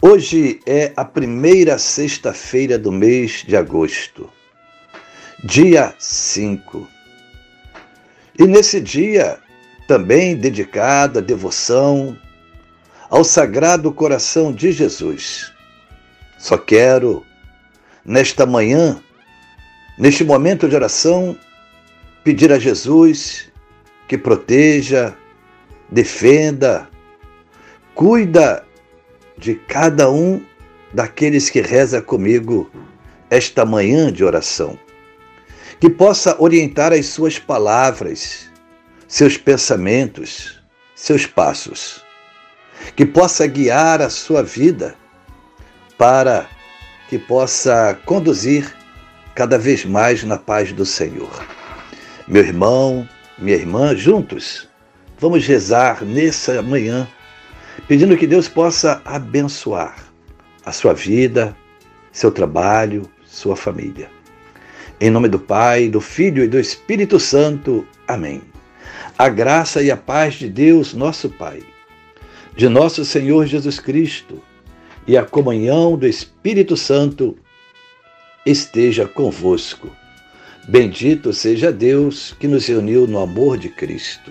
Hoje é a primeira sexta-feira do mês de agosto, dia 5. E nesse dia, também dedicada a devoção ao Sagrado Coração de Jesus. Só quero, nesta manhã, neste momento de oração, pedir a Jesus que proteja, defenda, cuida de cada um daqueles que reza comigo esta manhã de oração. Que possa orientar as suas palavras, seus pensamentos, seus passos. Que possa guiar a sua vida para que possa conduzir cada vez mais na paz do Senhor. Meu irmão, minha irmã, juntos, vamos rezar nessa manhã pedindo que Deus possa abençoar a sua vida, seu trabalho, sua família. Em nome do Pai, do Filho e do Espírito Santo. Amém. A graça e a paz de Deus, nosso Pai, de nosso Senhor Jesus Cristo e a comunhão do Espírito Santo esteja convosco. Bendito seja Deus que nos reuniu no amor de Cristo.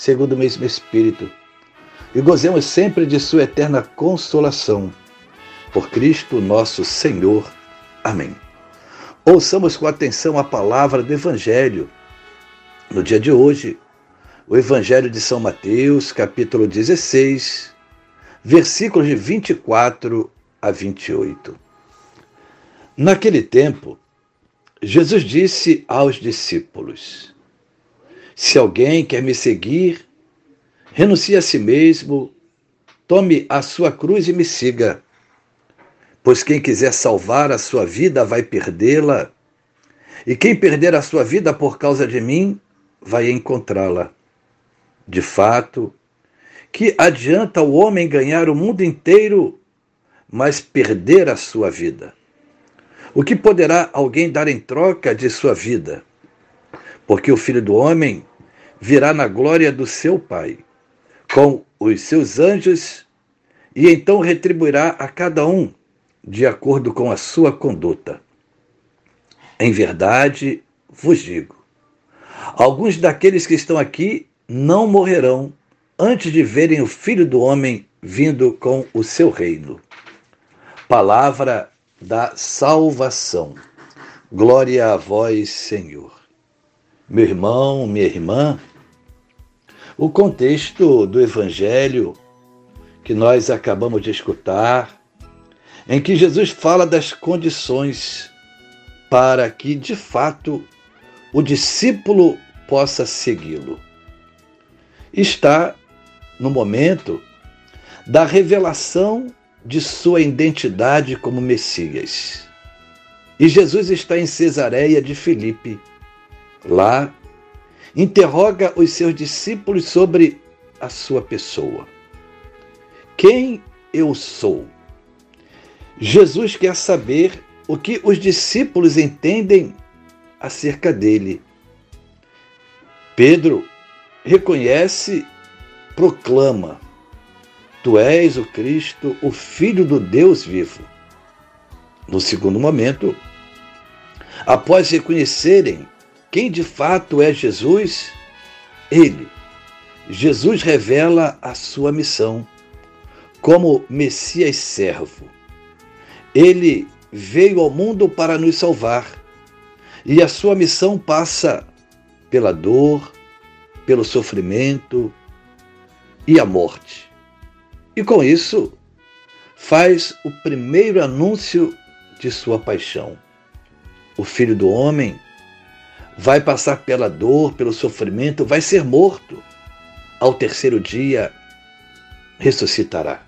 segundo o mesmo Espírito, e gozemos sempre de Sua eterna consolação. Por Cristo nosso Senhor. Amém. Ouçamos com atenção a palavra do Evangelho. No dia de hoje, o Evangelho de São Mateus, capítulo 16, versículos de 24 a 28. Naquele tempo, Jesus disse aos discípulos: se alguém quer me seguir, renuncie a si mesmo, tome a sua cruz e me siga. Pois quem quiser salvar a sua vida vai perdê-la, e quem perder a sua vida por causa de mim vai encontrá-la. De fato, que adianta o homem ganhar o mundo inteiro, mas perder a sua vida? O que poderá alguém dar em troca de sua vida? Porque o filho do homem virá na glória do seu Pai, com os seus anjos, e então retribuirá a cada um de acordo com a sua conduta. Em verdade, vos digo: alguns daqueles que estão aqui não morrerão antes de verem o Filho do Homem vindo com o seu reino. Palavra da salvação. Glória a vós, Senhor. Meu irmão, minha irmã, o contexto do Evangelho que nós acabamos de escutar, em que Jesus fala das condições para que, de fato, o discípulo possa segui-lo. Está no momento da revelação de sua identidade como Messias. E Jesus está em Cesareia de Filipe. Lá interroga os seus discípulos sobre a sua pessoa. Quem eu sou? Jesus quer saber o que os discípulos entendem acerca dele. Pedro reconhece, proclama: Tu és o Cristo, o Filho do Deus vivo. No segundo momento, após reconhecerem quem de fato é Jesus? Ele. Jesus revela a sua missão como Messias servo. Ele veio ao mundo para nos salvar, e a sua missão passa pela dor, pelo sofrimento e a morte. E com isso, faz o primeiro anúncio de sua paixão. O filho do homem vai passar pela dor, pelo sofrimento, vai ser morto. Ao terceiro dia, ressuscitará.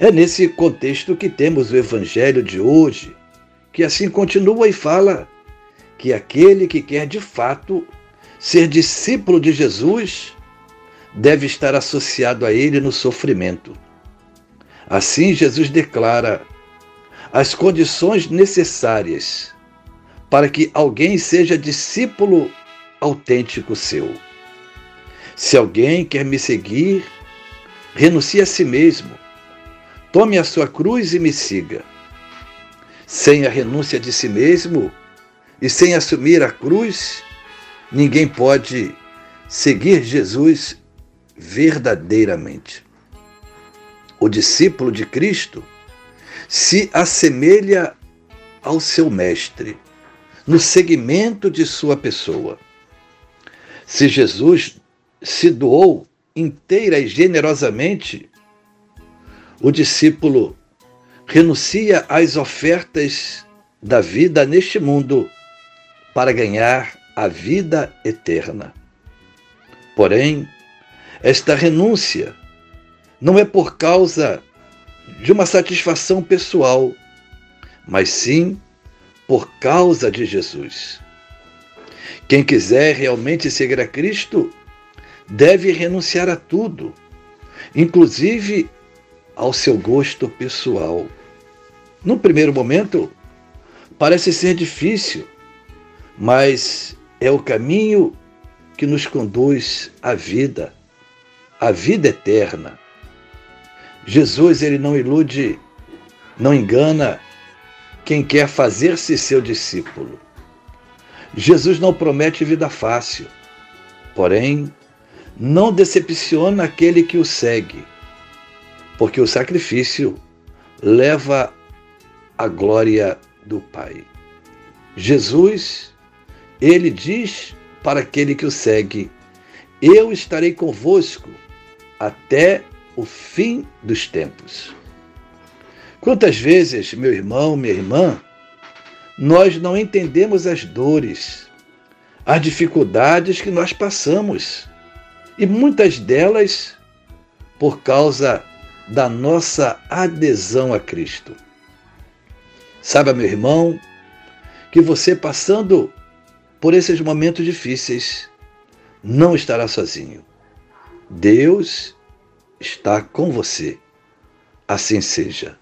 É nesse contexto que temos o evangelho de hoje, que assim continua e fala que aquele que quer de fato ser discípulo de Jesus deve estar associado a ele no sofrimento. Assim, Jesus declara as condições necessárias para que alguém seja discípulo autêntico seu. Se alguém quer me seguir, renuncie a si mesmo, tome a sua cruz e me siga. Sem a renúncia de si mesmo e sem assumir a cruz, ninguém pode seguir Jesus verdadeiramente. O discípulo de Cristo se assemelha ao seu mestre no segmento de sua pessoa. Se Jesus se doou inteira e generosamente, o discípulo renuncia às ofertas da vida neste mundo para ganhar a vida eterna. Porém, esta renúncia não é por causa de uma satisfação pessoal, mas sim por causa de Jesus. Quem quiser realmente seguir a Cristo deve renunciar a tudo, inclusive ao seu gosto pessoal. No primeiro momento, parece ser difícil, mas é o caminho que nos conduz à vida, à vida eterna. Jesus ele não ilude, não engana quem quer fazer-se seu discípulo. Jesus não promete vida fácil, porém, não decepciona aquele que o segue, porque o sacrifício leva a glória do Pai. Jesus, ele diz para aquele que o segue: Eu estarei convosco até o fim dos tempos. Quantas vezes, meu irmão, minha irmã, nós não entendemos as dores, as dificuldades que nós passamos, e muitas delas por causa da nossa adesão a Cristo. Saiba, meu irmão, que você passando por esses momentos difíceis não estará sozinho. Deus está com você. Assim seja.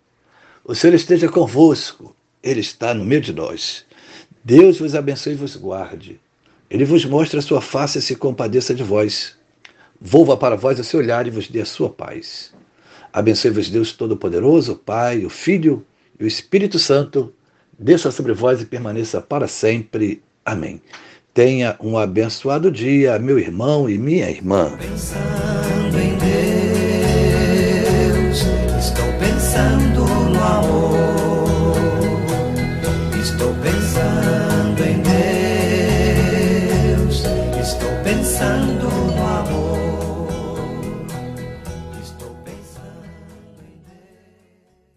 O Senhor esteja convosco, Ele está no meio de nós. Deus vos abençoe e vos guarde. Ele vos mostre a sua face e se compadeça de vós. Volva para vós o seu olhar e vos dê a sua paz. Abençoe-vos Deus Todo-Poderoso, Pai, o Filho e o Espírito Santo. Desça sobre vós e permaneça para sempre. Amém. Tenha um abençoado dia, meu irmão e minha irmã.